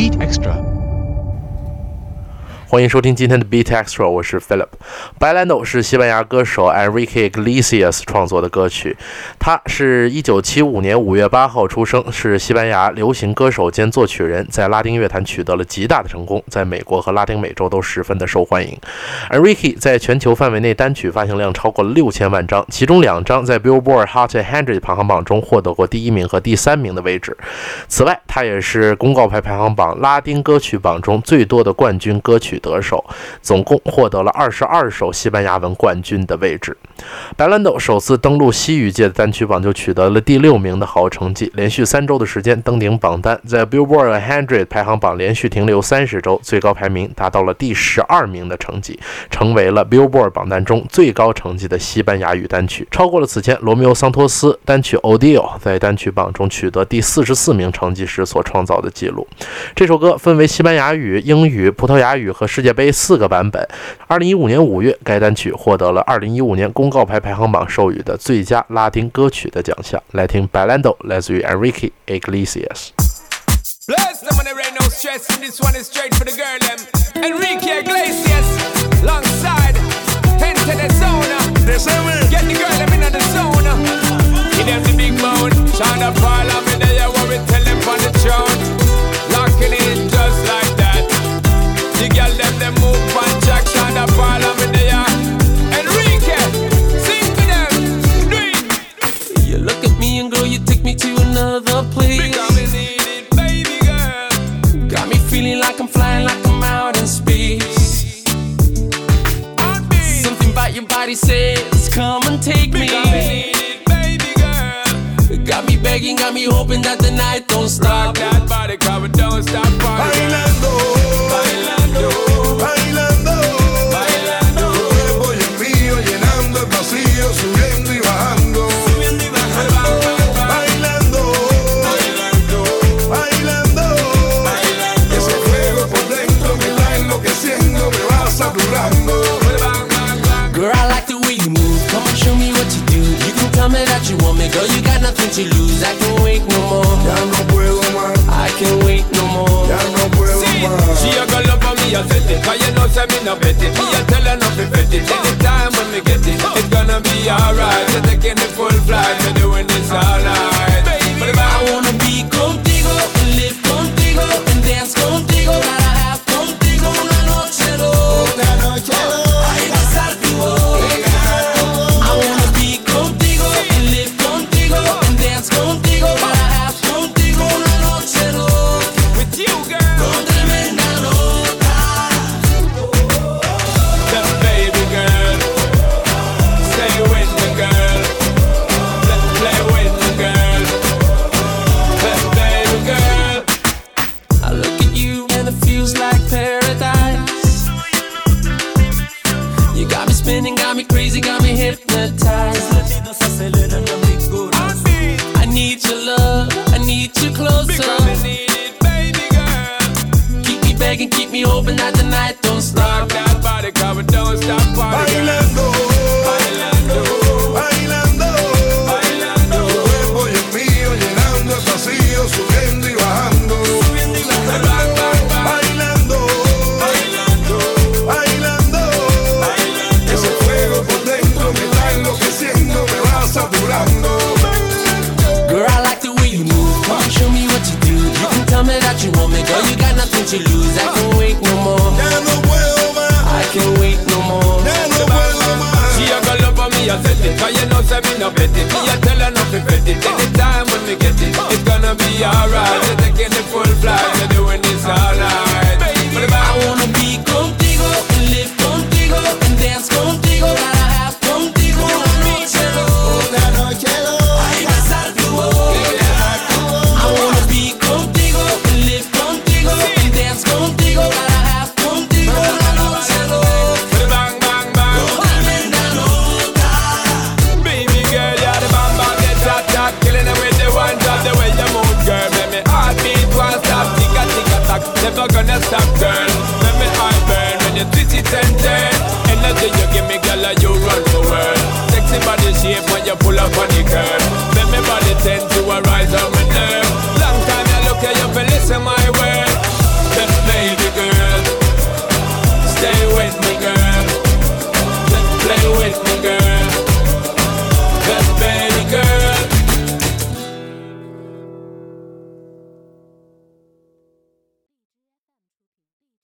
BeatXtra。欢迎收听今天的 Beat Extra，我是 Philip。白兰度是西班牙歌手 Enrique Iglesias 创作的歌曲。他是一九七五年五月八号出生，是西班牙流行歌手兼作曲人，在拉丁乐坛取得了极大的成功，在美国和拉丁美洲都十分的受欢迎。Enrique 在全球范围内单曲发行量超过了六千万张，其中两张在 Billboard Hot 100排行榜中获得过第一名和第三名的位置。此外，他也是公告牌排行榜拉丁歌曲榜中最多的冠军歌曲。得手，总共获得了二十二首西班牙文冠军的位置。白兰豆首次登陆西语界的单曲榜就取得了第六名的好成绩，连续三周的时间登顶榜单，在 Billboard 100排行榜连续停留三十周，最高排名达到了第十二名的成绩，成为了 Billboard 榜单中最高成绩的西班牙语单曲，超过了此前罗密欧桑托斯单曲 Odio 在单曲榜中取得第四十四名成绩时所创造的记录。这首歌分为西班牙语、英语、葡萄牙语和世界杯四个版本。二零一五年五月，该单曲获得了二零一五年公告牌排行榜授予的最佳拉丁歌曲的奖项。来听《Bailando》，来自于 Enrique Iglesias。Bless them when there ain't no stress, and this one is straight for the girl, them. Enrique Iglesias, alongside, enter the zone. Get the girl, them in the zone. Give them the big bone, Shonda Paula, another place. Because we need it, baby girl. Got me feeling like I'm flying, like I'm out in space. Me. Something about your body says, come and take me. need it, baby girl. Got me begging, got me hoping that the night don't stop. Rock that body, cover, don't stop you want me, girl. You got nothing to lose. I can wait no more. Ya no puedo más, I can wait no more. ya no puedo más. She a go love for me, I set it Cause you know say me no bet it Me a tell her not to bet it Anytime when we get it It's gonna be alright me crazy, got me hypnotized. I need your love, I need you closer. need it, baby girl Keep me begging, keep me hoping that the night you want me, girl. You got nothing to lose. I can wait no more. I can wait no more. She a go love for me, I said it. Cause you know, say me no petty. Me a tell her nothing bet it. Anytime when me get it, it's gonna be alright. You're taking the full flight. rise up.